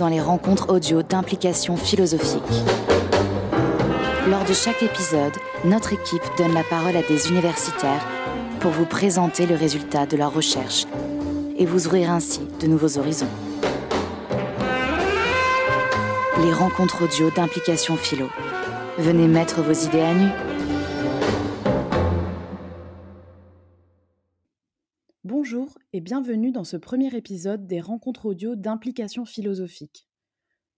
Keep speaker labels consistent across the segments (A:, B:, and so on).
A: dans les rencontres audio d'implication philosophique. Lors de chaque épisode, notre équipe donne la parole à des universitaires pour vous présenter le résultat de leurs recherches et vous ouvrir ainsi de nouveaux horizons. Les rencontres audio d'implication philo. Venez mettre vos idées à nu.
B: Et bienvenue dans ce premier épisode des rencontres audio d'implication philosophique.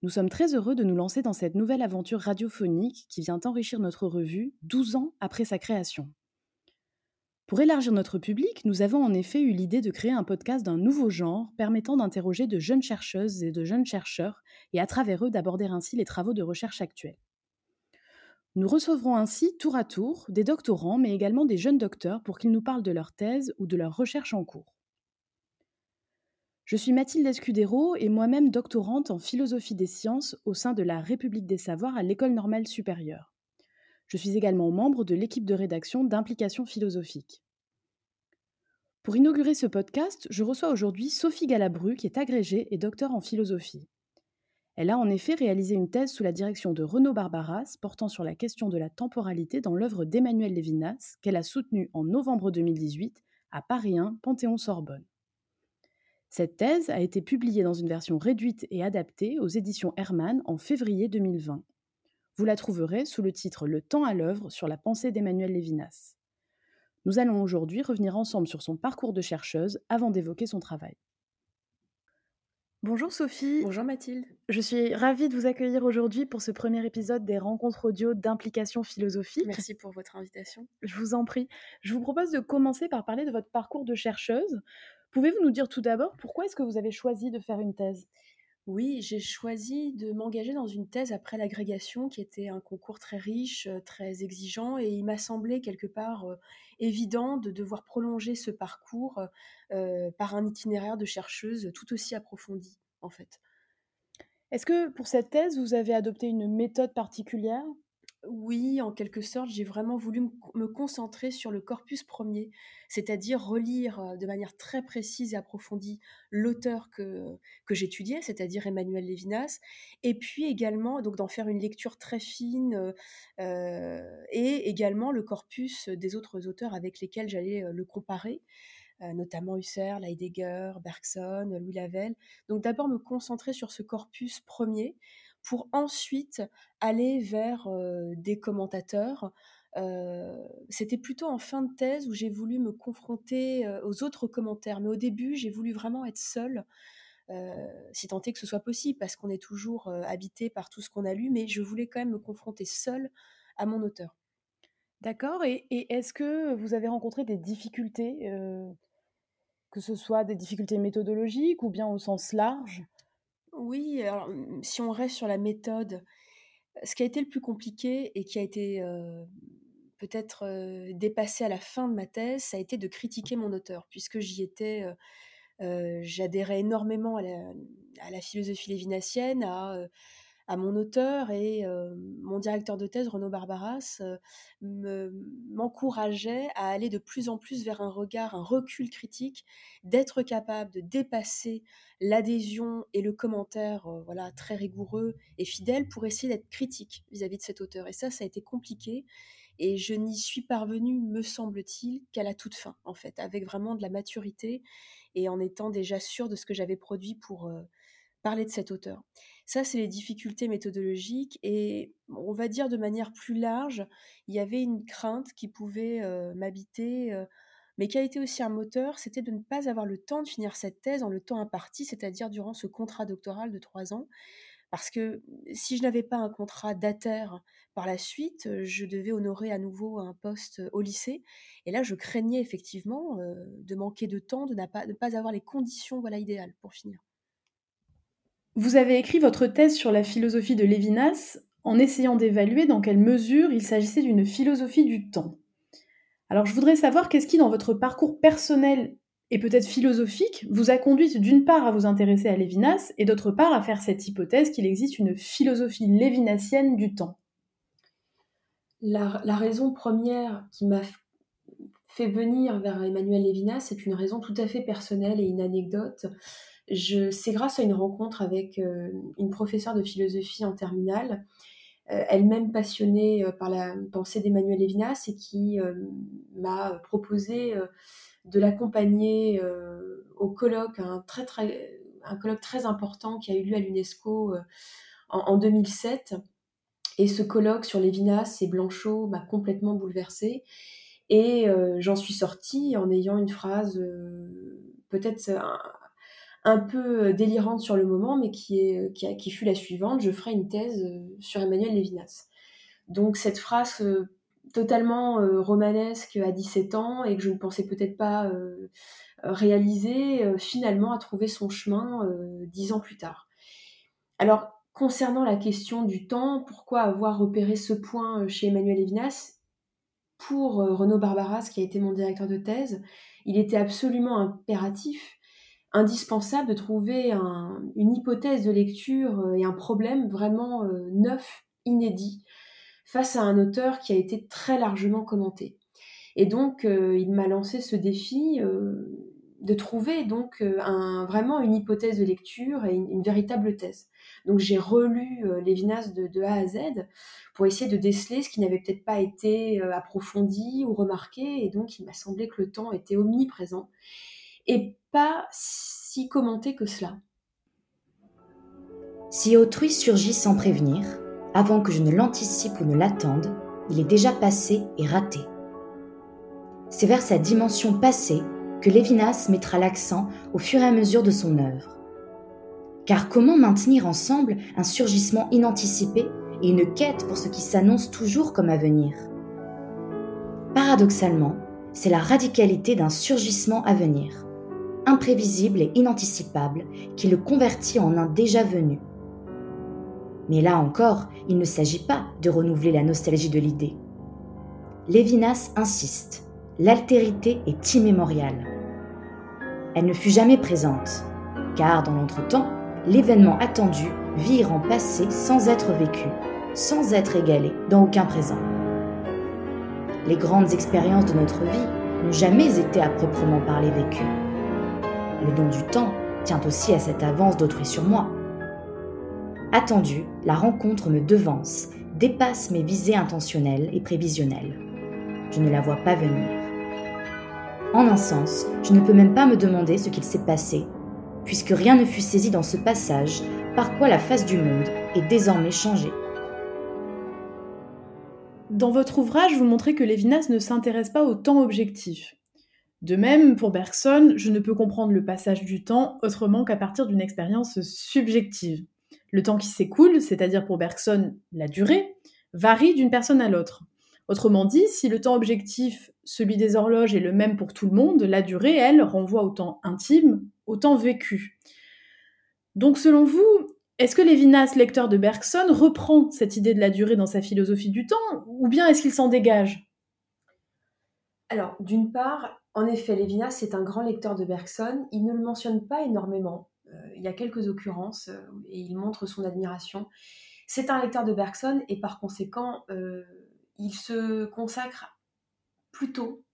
B: Nous sommes très heureux de nous lancer dans cette nouvelle aventure radiophonique qui vient enrichir notre revue 12 ans après sa création. Pour élargir notre public, nous avons en effet eu l'idée de créer un podcast d'un nouveau genre permettant d'interroger de jeunes chercheuses et de jeunes chercheurs et à travers eux d'aborder ainsi les travaux de recherche actuels. Nous recevrons ainsi tour à tour des doctorants mais également des jeunes docteurs pour qu'ils nous parlent de leur thèse ou de leur recherche en cours. Je suis Mathilde Escudero et moi-même doctorante en philosophie des sciences au sein de la République des savoirs à l'École normale supérieure. Je suis également membre de l'équipe de rédaction d'implication philosophique. Pour inaugurer ce podcast, je reçois aujourd'hui Sophie Galabru, qui est agrégée et docteur en philosophie. Elle a en effet réalisé une thèse sous la direction de Renaud Barbaras portant sur la question de la temporalité dans l'œuvre d'Emmanuel Lévinas, qu'elle a soutenue en novembre 2018 à Paris 1, Panthéon-Sorbonne. Cette thèse a été publiée dans une version réduite et adaptée aux éditions Hermann en février 2020. Vous la trouverez sous le titre Le temps à l'œuvre sur la pensée d'Emmanuel Lévinas. Nous allons aujourd'hui revenir ensemble sur son parcours de chercheuse avant d'évoquer son travail. Bonjour Sophie.
C: Bonjour Mathilde.
B: Je suis ravie de vous accueillir aujourd'hui pour ce premier épisode des rencontres audio d'implication philosophique.
C: Merci pour votre invitation.
B: Je vous en prie. Je vous propose de commencer par parler de votre parcours de chercheuse. Pouvez-vous nous dire tout d'abord pourquoi est-ce que vous avez choisi de faire une thèse?
C: Oui, j'ai choisi de m'engager dans une thèse après l'agrégation, qui était un concours très riche, euh, très exigeant, et il m'a semblé quelque part euh, évident de devoir prolonger ce parcours euh, par un itinéraire de chercheuse tout aussi approfondi, en fait.
B: Est-ce que pour cette thèse, vous avez adopté une méthode particulière?
C: Oui, en quelque sorte, j'ai vraiment voulu me concentrer sur le corpus premier, c'est-à-dire relire de manière très précise et approfondie l'auteur que, que j'étudiais, c'est-à-dire Emmanuel Lévinas, et puis également donc d'en faire une lecture très fine et également le corpus des autres auteurs avec lesquels j'allais le comparer notamment Husserl, Heidegger, Bergson, Louis Lavelle. Donc d'abord me concentrer sur ce corpus premier pour ensuite aller vers des commentateurs. C'était plutôt en fin de thèse où j'ai voulu me confronter aux autres commentaires. Mais au début, j'ai voulu vraiment être seule, si tant est que ce soit possible, parce qu'on est toujours habité par tout ce qu'on a lu, mais je voulais quand même me confronter seule à mon auteur.
B: D'accord. Et est-ce que vous avez rencontré des difficultés, que ce soit des difficultés méthodologiques ou bien au sens large?
C: Oui, alors mmh, si on reste sur la méthode, ce qui a été le plus compliqué et qui a été peut-être dépassé à la fin de ma thèse, ça a été de critiquer mon auteur, puisque j'y étais, j'adhérais énormément à la, philosophie lévinassienne, à à mon auteur et mon directeur de thèse, Renaud Barbaras, m'encourageait à aller de plus en plus vers un regard, un recul critique, d'être capable de dépasser l'adhésion et le commentaire voilà, très rigoureux et fidèle pour essayer d'être critique vis-à-vis de cet auteur. Et ça, ça a été compliqué. Et je n'y suis parvenue, me semble-t-il, qu'à la toute fin, en fait, avec vraiment de la maturité et en étant déjà sûre de ce que j'avais produit pour parler de cet auteur. Ça, c'est les difficultés méthodologiques. Et on va dire de manière plus large, il y avait une crainte qui pouvait m'habiter, mais qui a été aussi un moteur, c'était de ne pas avoir le temps de finir cette thèse en le temps imparti, c'est-à-dire durant ce contrat doctoral de trois ans. Parce que si je n'avais pas un contrat d'ATER par la suite, je devais honorer à nouveau un poste au lycée. Et là, je craignais effectivement de manquer de temps, de ne pas, pas avoir les conditions voilà, idéales pour finir.
B: Vous avez écrit votre thèse sur la philosophie de Lévinas en essayant d'évaluer dans quelle mesure il s'agissait d'une philosophie du temps. Alors je voudrais savoir qu'est-ce qui, dans votre parcours personnel et peut-être philosophique, vous a conduite d'une part à vous intéresser à Lévinas et d'autre part à faire cette hypothèse qu'il existe une philosophie lévinassienne du temps.
C: La, raison première qui m'a fait venir vers Emmanuel Lévinas, c'est une raison tout à fait personnelle et une anecdote c'est grâce à une rencontre avec une professeure de philosophie en terminale, elle-même passionnée par la pensée d'Emmanuel Lévinas et qui m'a proposé de l'accompagner au colloque, un, colloque très important qui a eu lieu à l'UNESCO en, en, 2007. Et ce colloque sur Lévinas et Blanchot m'a complètement bouleversée. Et j'en suis sortie en ayant une phrase peut-être un, peu délirante sur le moment, mais qui, est, qui, fut la suivante je ferai une thèse sur Emmanuel Lévinas. Donc cette phrase totalement romanesque à 17 ans et que je ne pensais peut-être pas réaliser, finalement a trouvé son chemin dix ans plus tard. Alors, concernant la question du temps, pourquoi avoir repéré ce point chez Emmanuel Lévinas? Pour Renaud Barbaras, qui a été mon directeur de thèse, il était absolument impératif, indispensable de trouver une hypothèse de lecture et un problème vraiment neuf, inédit, face à un auteur qui a été très largement commenté. Et donc, euh, il m'a lancé ce défi euh, de trouver donc euh, vraiment une hypothèse de lecture et une, véritable thèse. Donc, j'ai relu Lévinas de, de, A à Z pour essayer de déceler ce qui n'avait peut-être pas été approfondi ou remarqué. Et donc, il m'a semblé que le temps était omniprésent et pas si commenté que cela.
A: Si autrui surgit sans prévenir, avant que je ne l'anticipe ou ne l'attende, il est déjà passé et raté. C'est vers sa dimension passée que Lévinas mettra l'accent au fur et à mesure de son œuvre. Car comment maintenir ensemble un surgissement inanticipé et une quête pour ce qui s'annonce toujours comme à venir? Paradoxalement, c'est la radicalité d'un surgissement à venir, imprévisible et inanticipable, qui le convertit en un déjà venu, mais là encore, il ne s'agit pas de renouveler la nostalgie de l'idée. Lévinas insiste, l'altérité est immémoriale. Elle ne fut jamais présente, car dans l'entretemps, l'événement attendu vire en passé sans être vécu, sans être égalé dans aucun présent. Les grandes expériences de notre vie n'ont jamais été à proprement parler vécues. Le don du temps tient aussi à cette avance d'autrui sur moi, Attendu, la rencontre me devance, dépasse mes visées intentionnelles et prévisionnelles. Je ne la vois pas venir. En un sens, je ne peux même pas me demander ce qu'il s'est passé, puisque rien ne fut saisi dans ce passage par quoi la face du monde est désormais changée.
B: Dans votre ouvrage, vous montrez que Lévinas ne s'intéresse pas au temps objectif. De même, pour Bergson, je ne peux comprendre le passage du temps autrement qu'à partir d'une expérience subjective. Le temps qui s'écoule, c'est-à-dire pour Bergson la durée, varie d'une personne à l'autre. Autrement dit, si le temps objectif, celui des horloges, est le même pour tout le monde, la durée, elle, renvoie au temps intime, au temps vécu. Donc selon vous, est-ce que Lévinas, lecteur de Bergson, reprend cette idée de la durée dans sa philosophie du temps, ou bien est-ce qu'il s'en dégage?
C: Alors, d'une part, en effet, Lévinas est un grand lecteur de Bergson. Il ne le mentionne pas énormément. Euh, il y a quelques occurrences euh, et il montre son admiration. C'est un lecteur de Bergson et par conséquent, euh, il se consacre plutôt,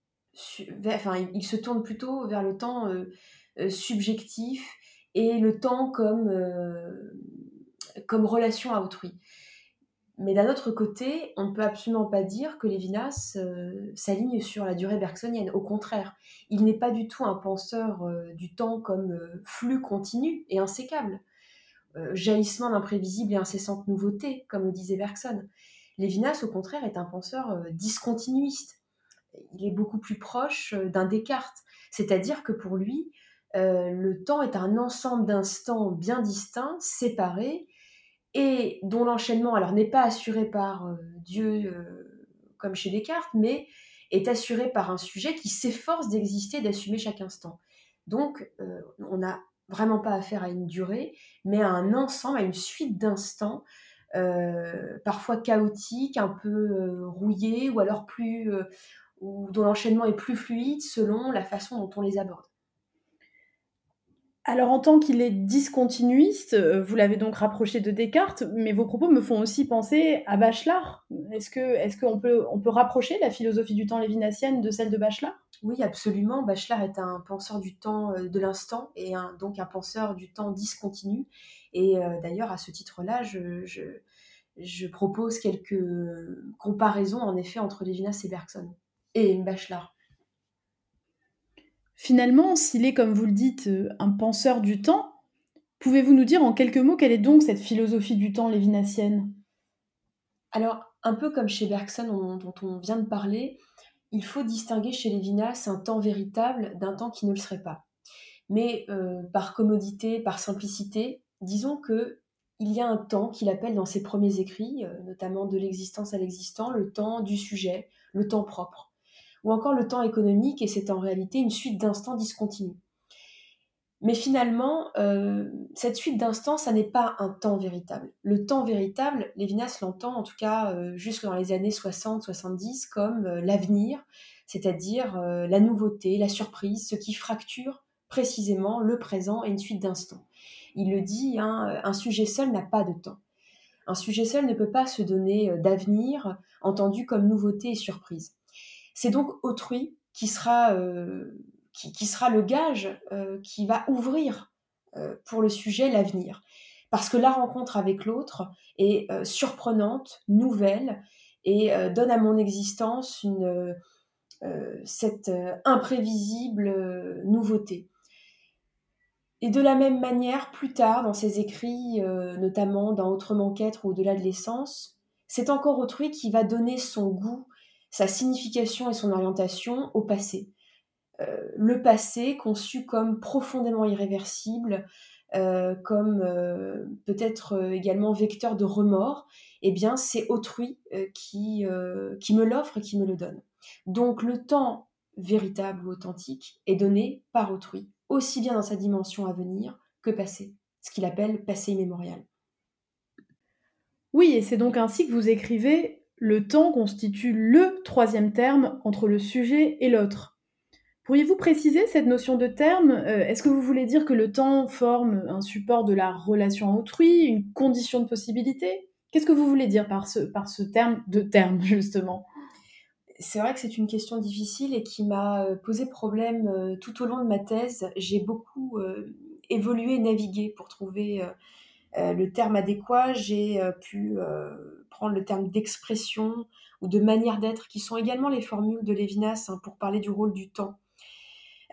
C: enfin, il se tourne plutôt vers le temps subjectif et le temps comme, comme relation à autrui. Mais d'un autre côté, on ne peut absolument pas dire que Lévinas euh, s'aligne sur la durée bergsonienne. Au contraire, il n'est pas du tout un penseur euh, du temps comme euh, flux continu et insécable, jaillissement d'imprévisible et incessante nouveauté, comme le disait Bergson. Lévinas, au contraire, est un penseur discontinuiste. Il est beaucoup plus proche d'un Descartes, c'est-à-dire que pour lui, le temps est un ensemble d'instants bien distincts, séparés, et dont l'enchaînement alors n'est pas assuré par euh, Dieu euh, comme chez Descartes, mais est assuré par un sujet qui s'efforce d'exister, d'assumer chaque instant. Donc, euh, on n'a vraiment pas affaire à une durée, mais à un ensemble, à une suite d'instants, parfois chaotiques, un peu rouillés, ou alors plus, ou dont l'enchaînement est plus fluide selon la façon dont on les aborde.
B: Alors, en tant qu'il est discontinuiste, euh, vous l'avez donc rapproché de Descartes, mais vos propos me font aussi penser à Bachelard. Est-ce que qu'on peut on peut rapprocher la philosophie du temps lévinassienne de celle de Bachelard?
C: Oui, absolument. Bachelard est un penseur du temps de l'instant et donc un penseur du temps discontinu. Et d'ailleurs, à ce titre-là, je, propose quelques comparaisons en effet entre Lévinas et Bergson et Bachelard.
B: Finalement, s'il est, comme vous le dites, un penseur du temps, pouvez-vous nous dire en quelques mots quelle est donc cette philosophie du temps lévinassienne?
C: Alors, un peu comme chez Bergson dont on vient de parler, il faut distinguer chez Lévinas un temps véritable d'un temps qui ne le serait pas. Mais euh, par commodité, par simplicité, disons que il y a un temps qu'il appelle dans ses premiers écrits, euh, notamment de l'existence à l'existant, le temps du sujet, le temps propre, ou encore le temps économique, et c'est en réalité une suite d'instants discontinus. Mais finalement, euh, cette suite d'instants, ça n'est pas un temps véritable. Le temps véritable, Lévinas l'entend en tout cas euh, jusque dans les années 60-70 comme euh, l'avenir, c'est-à-dire la nouveauté, la surprise, ce qui fracture précisément le présent et une suite d'instants. Il le dit, hein, un sujet seul n'a pas de temps. Un sujet seul ne peut pas se donner d'avenir entendu comme nouveauté et surprise. C'est donc autrui qui sera qui, sera le gage euh, qui va ouvrir euh, pour le sujet l'avenir. Parce que la rencontre avec l'autre est euh, surprenante, nouvelle, et donne à mon existence cette imprévisible nouveauté. Et de la même manière, plus tard, dans ses écrits, notamment dans Autrement qu'être ou Au-delà de l'essence, c'est encore autrui qui va donner son goût, sa signification et son orientation au passé. Euh, le passé conçu comme profondément irréversible, euh, comme euh, peut-être également vecteur de remords, eh bien c'est autrui qui, qui me l'offre et qui me le donne. Donc le temps véritable ou authentique est donné par autrui, aussi bien dans sa dimension à venir que passé, ce qu'il appelle passé immémorial.
B: Oui, et c'est donc ainsi que vous écrivez le temps constitue le troisième terme entre le sujet et l'autre. Pourriez-vous préciser cette notion de terme? Euh, Est-ce que vous voulez dire que le temps forme un support de la relation à autrui, une condition de possibilité? Qu'est-ce que vous voulez dire par ce, terme de terme, justement?
C: C'est vrai que c'est une question difficile et qui m'a euh, posé problème euh, tout au long de ma thèse. J'ai beaucoup évolué navigué pour trouver le terme adéquat. J'ai pu prendre le terme d'expression ou de manière d'être, qui sont également les formules de Lévinas hein, pour parler du rôle du temps.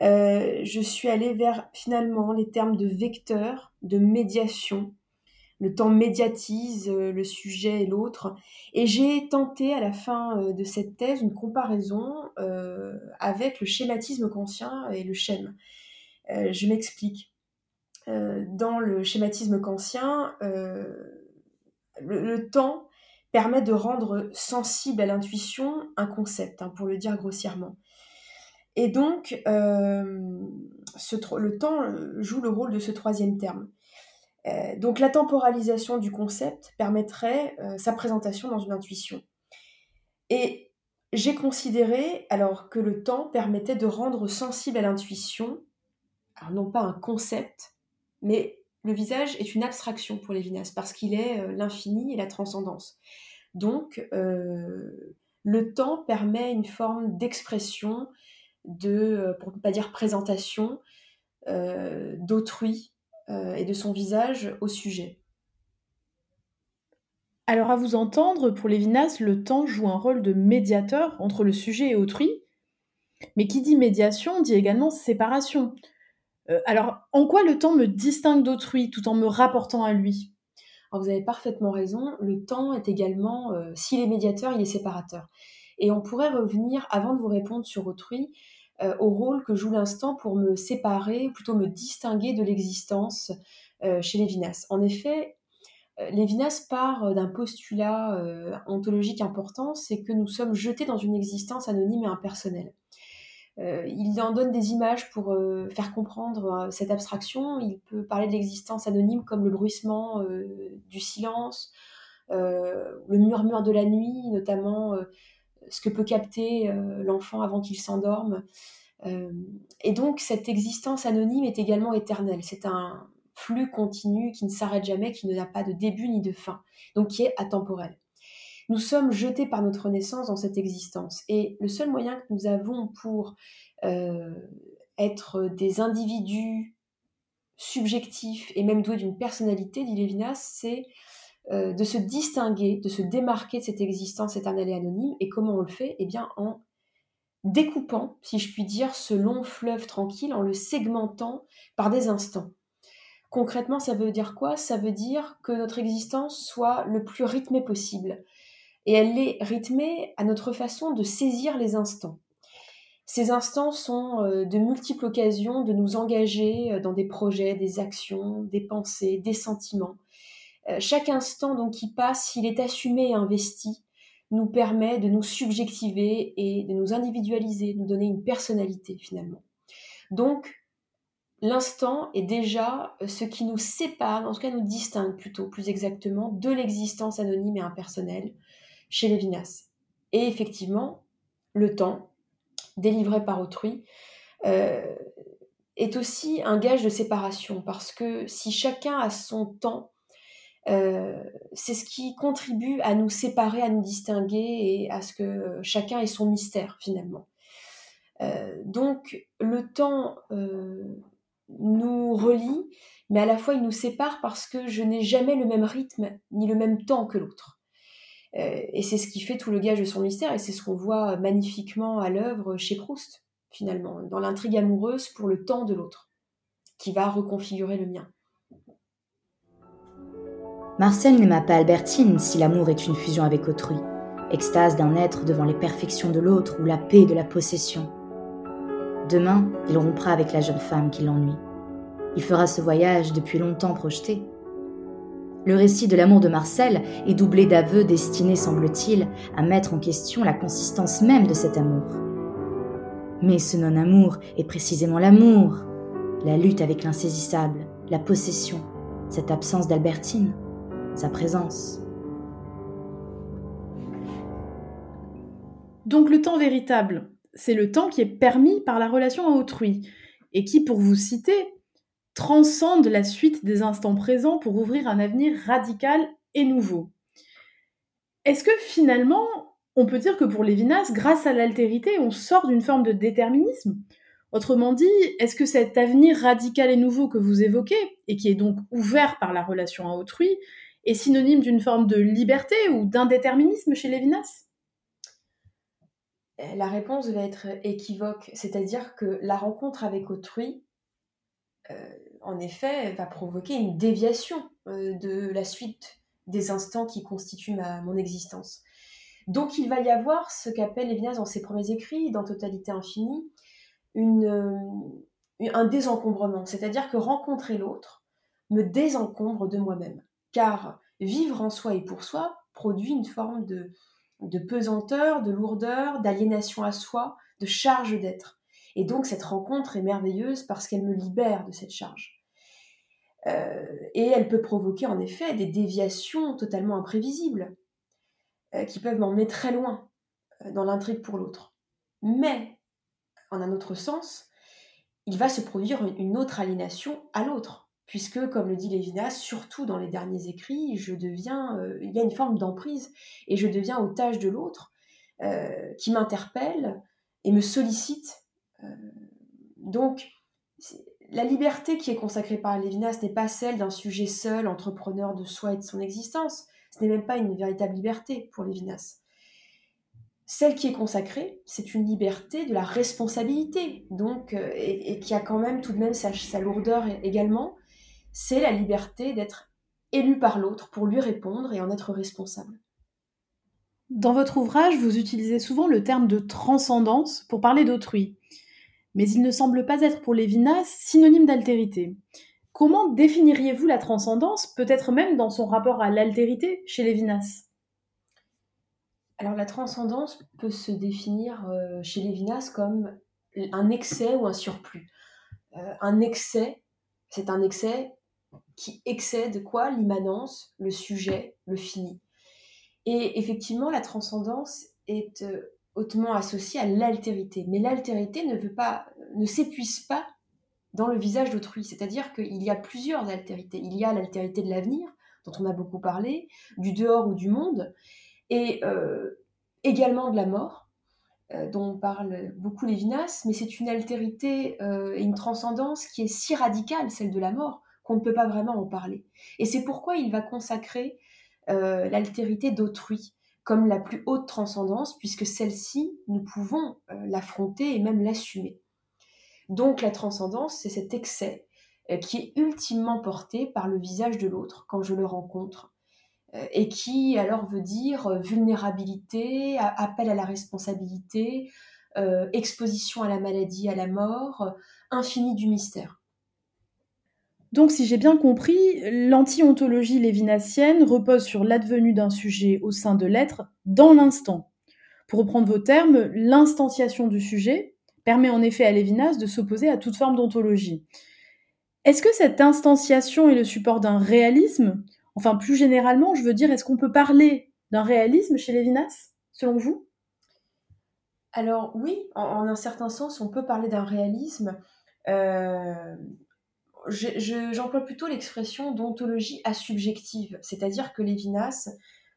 C: Euh, je suis allée vers finalement les termes de vecteur, de médiation. Le temps médiatise euh, le sujet et l'autre. Et j'ai tenté à la fin euh, de cette thèse une comparaison avec le schématisme kantien et le schème. je m'explique. Dans le schématisme kantien, le, temps permet de rendre sensible à l'intuition un concept, hein, pour le dire grossièrement. Et donc, euh, le temps euh, joue le rôle de ce troisième terme. Euh, donc, la temporalisation du concept permettrait sa présentation dans une intuition. Et j'ai considéré alors que le temps permettait de rendre sensible à l'intuition, alors non pas un concept, mais le visage est une abstraction pour Lévinas parce qu'il est l'infini et la transcendance. Donc, le temps permet une forme d'expression de, euh, pour ne pas dire présentation, euh, d'autrui euh, et de son visage au sujet.
B: Alors à vous entendre, pour Lévinas, le temps joue un rôle de médiateur entre le sujet et autrui, mais qui dit médiation dit également séparation. Alors en quoi le temps me distingue d'autrui tout en me rapportant à lui?
C: Vous avez parfaitement raison, le temps est également, s'il est médiateur, il est séparateur. Et on pourrait revenir, avant de vous répondre sur autrui, euh, au rôle que joue l'instant pour me séparer, ou plutôt me distinguer de l'existence euh, chez Lévinas. En effet, euh, Lévinas part d'un postulat ontologique important, c'est que nous sommes jetés dans une existence anonyme et impersonnelle. Il en donne des images pour faire comprendre cette abstraction. Il peut parler de l'existence anonyme comme le bruissement du silence, le murmure de la nuit, notamment ce que peut capter euh, l'enfant avant qu'il s'endorme. Euh, et donc cette existence anonyme est également éternelle. C'est un flux continu qui ne s'arrête jamais, qui n'a pas de début ni de fin, donc qui est atemporel. Nous sommes jetés par notre naissance dans cette existence. Et le seul moyen que nous avons pour euh, être des individus subjectifs et même doués d'une personnalité, dit Lévinas, c'est euh, de se distinguer, de se démarquer de cette existence éternelle et anonyme. Et comment on le fait? Eh bien, en découpant, si je puis dire, ce long fleuve tranquille, en le segmentant par des instants. Concrètement, ça veut dire quoi? Ça veut dire que notre existence soit le plus rythmée possible. Et elle est rythmée à notre façon de saisir les instants. Ces instants sont euh, de multiples occasions de nous engager euh, dans des projets, des actions, des pensées, des sentiments. Euh, chaque instant donc qui passe, s'il est assumé et investi, nous permet de nous subjectiver et de nous individualiser, de nous donner une personnalité finalement. Donc, l'instant est déjà ce qui nous sépare, en tout cas nous distingue plutôt, plus exactement, de l'existence anonyme et impersonnelle chez Lévinas. Et effectivement, le temps, délivré par autrui, euh, est aussi un gage de séparation, parce que si chacun a son temps, euh, c'est ce qui contribue à nous séparer, à nous distinguer et à ce que chacun ait son mystère finalement. Euh, donc le temps nous relie, mais à la fois il nous sépare parce que je n'ai jamais le même rythme ni le même temps que l'autre. Euh, et c'est ce qui fait tout le gage de son mystère, et c'est ce qu'on voit magnifiquement à l'œuvre chez Proust, finalement, dans l'intrigue amoureuse pour le temps de l'autre, qui va reconfigurer le mien.
A: Marcel n'aima pas Albertine si l'amour est une fusion avec autrui, extase d'un être devant les perfections de l'autre ou la paix de la possession. Demain, il rompra avec la jeune femme qui l'ennuie. Il fera ce voyage depuis longtemps projeté, le récit de l'amour de Marcel est doublé d'aveux destinés, semble-t-il, à mettre en question la consistance même de cet amour. Mais ce non-amour est précisément l'amour, la lutte avec l'insaisissable, la possession, cette absence d'Albertine, sa présence.
B: Donc le temps véritable, c'est le temps qui est permis par la relation à autrui, et qui, pour vous citer, transcende la suite des instants présents pour ouvrir un avenir radical et nouveau. Est-ce que finalement, on peut dire que pour Lévinas, grâce à l'altérité, on sort d'une forme de déterminisme? Autrement dit, est-ce que cet avenir radical et nouveau que vous évoquez, et qui est donc ouvert par la relation à autrui, est synonyme d'une forme de liberté ou d'indéterminisme chez Lévinas?
C: La réponse va être équivoque, c'est-à-dire que la rencontre avec autrui euh, en effet, va provoquer une déviation euh, de la suite des instants qui constituent mon existence. Donc il va y avoir ce qu'appelle Lévinas dans ses premiers écrits, dans Totalité infinie, euh, un désencombrement. C'est-à-dire que rencontrer l'autre me désencombre de moi-même. Car vivre en soi et pour soi produit une forme de, de pesanteur, de lourdeur, d'aliénation à soi, de charge d'être. Et donc cette rencontre est merveilleuse parce qu'elle me libère de cette charge. Euh, et elle peut provoquer en effet des déviations totalement imprévisibles euh, qui peuvent m'emmener très loin euh, dans l'intrigue pour l'autre. Mais, en un autre sens, il va se produire une autre aliénation à l'autre, puisque, comme le dit Lévinas, surtout dans les derniers écrits, je deviens, il y a une forme d'emprise, et je deviens otage de l'autre, qui m'interpelle et me sollicite. donc, la liberté qui est consacrée par Lévinas n'est pas celle d'un sujet seul, entrepreneur de soi et de son existence. Ce n'est même pas une véritable liberté pour Lévinas. Celle qui est consacrée, c'est une liberté de la responsabilité, donc, euh, et, qui a quand même tout de même sa, sa lourdeur également. C'est la liberté d'être élu par l'autre pour lui répondre et en être responsable.
B: Dans votre ouvrage, vous utilisez souvent le terme de transcendance pour parler d'autrui mais il ne semble pas être pour Lévinas synonyme d'altérité. Comment définiriez-vous la transcendance, peut-être même dans son rapport à l'altérité chez Lévinas?
C: Alors la transcendance peut se définir euh, chez Lévinas comme un excès ou un surplus. Euh, un excès, c'est un excès qui excède quoi? L'immanence, le sujet, le fini. Et effectivement, la transcendance est euh, hautement associé à l'altérité. Mais l'altérité ne veut pas, ne s'épuise pas dans le visage d'autrui. C'est-à-dire qu'il y a plusieurs altérités. Il y a l'altérité de l'avenir, dont on a beaucoup parlé, du dehors ou du monde, et également de la mort, dont parle beaucoup Lévinas, mais c'est une altérité et une transcendance qui est si radicale, celle de la mort, qu'on ne peut pas vraiment en parler. Et c'est pourquoi il va consacrer l'altérité d'autrui comme la plus haute transcendance, puisque celle-ci, nous pouvons l'affronter et même l'assumer. Donc la transcendance, c'est cet excès qui est ultimement porté par le visage de l'autre quand je le rencontre, et qui alors veut dire vulnérabilité, appel à la responsabilité, exposition à la maladie, à la mort, infini du mystère.
B: Donc, si j'ai bien compris, l'anti-ontologie lévinassienne repose sur l'advenu d'un sujet au sein de l'être dans l'instant. Pour reprendre vos termes, l'instantiation du sujet permet en effet à Lévinas de s'opposer à toute forme d'ontologie. Est-ce que cette instanciation est le support d'un réalisme? Enfin, plus généralement, je veux dire, est-ce qu'on peut parler d'un réalisme chez Lévinas, selon vous?
C: Alors oui, en, un certain sens, on peut parler d'un réalisme. Euh, j'emploie plutôt l'expression d'ontologie asubjective, c'est-à-dire que Lévinas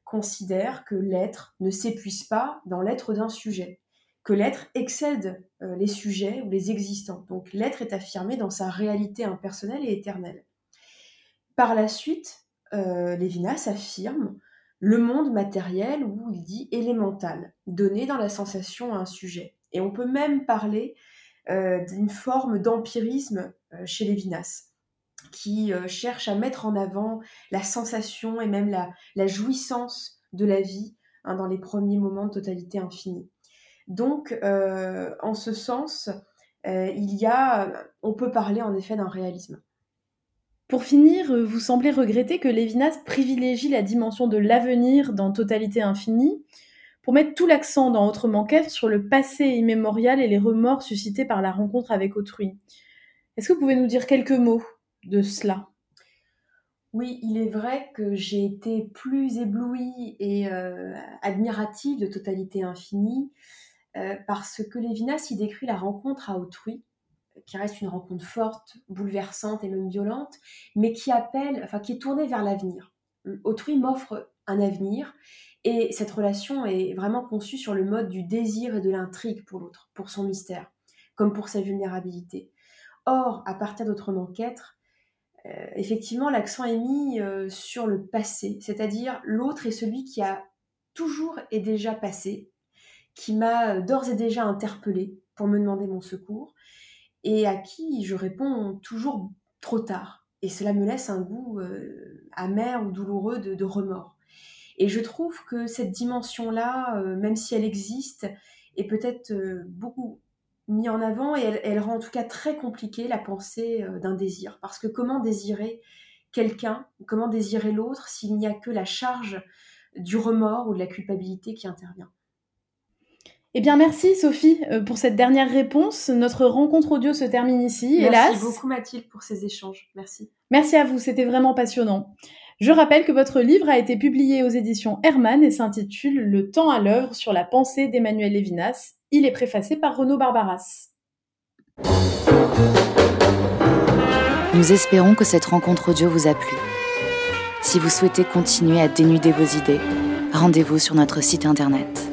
C: considère que l'être ne s'épuise pas dans l'être d'un sujet, que l'être excède euh, les sujets ou les existants. Donc l'être est affirmé dans sa réalité impersonnelle et éternelle. Par la suite, euh, Lévinas affirme le monde matériel ou il dit élémental, donné dans la sensation à un sujet. Et on peut même parler euh, d'une forme d'empirisme chez Lévinas, qui euh, cherche à mettre en avant la sensation et même la, jouissance de la vie hein, dans les premiers moments de totalité infinie. Donc, en ce sens, il y a, on peut parler en effet d'un réalisme.
B: Pour finir, vous semblez regretter que Lévinas privilégie la dimension de l'avenir dans Totalité infinie, pour mettre tout l'accent dans Autrement qu'être sur le passé immémorial et les remords suscités par la rencontre avec autrui. Est-ce que vous pouvez nous dire quelques mots de cela?
C: Oui, il est vrai que j'ai été plus éblouie et euh, admirative de Totalité Infinie euh, parce que Lévinas y décrit la rencontre à autrui, qui reste une rencontre forte, bouleversante et même violente, mais qui appelle, enfin qui est tournée vers l'avenir. Autrui m'offre un avenir et cette relation est vraiment conçue sur le mode du désir et de l'intrigue pour l'autre, pour son mystère, comme pour sa vulnérabilité. Or, à partir d'Autrement qu'être, euh, effectivement, l'accent est mis euh, sur le passé, c'est-à-dire l'autre est celui qui a toujours et déjà passé, qui m'a euh, d'ores et déjà interpellé pour me demander mon secours, et à qui je réponds toujours trop tard. Et cela me laisse un goût amer ou douloureux de remords. Et je trouve que cette dimension-là, même si elle existe, est peut-être beaucoup mise en avant et elle, rend en tout cas très compliquée la pensée euh, d'un désir. Parce que comment désirer quelqu'un, comment désirer l'autre s'il n'y a que la charge du remords ou de la culpabilité qui intervient?
B: Eh bien, merci Sophie pour cette dernière réponse. Notre rencontre audio se termine ici, hélas.
C: Merci beaucoup Mathilde pour ces échanges. Merci.
B: Merci à vous, c'était vraiment passionnant. Je rappelle que votre livre a été publié aux éditions Hermann et s'intitule Le temps à l'œuvre sur la pensée d'Emmanuel Lévinas. Il est préfacé par Renaud Barbaras.
A: Nous espérons que cette rencontre audio vous a plu. Si vous souhaitez continuer à dénuder vos idées, rendez-vous sur notre site internet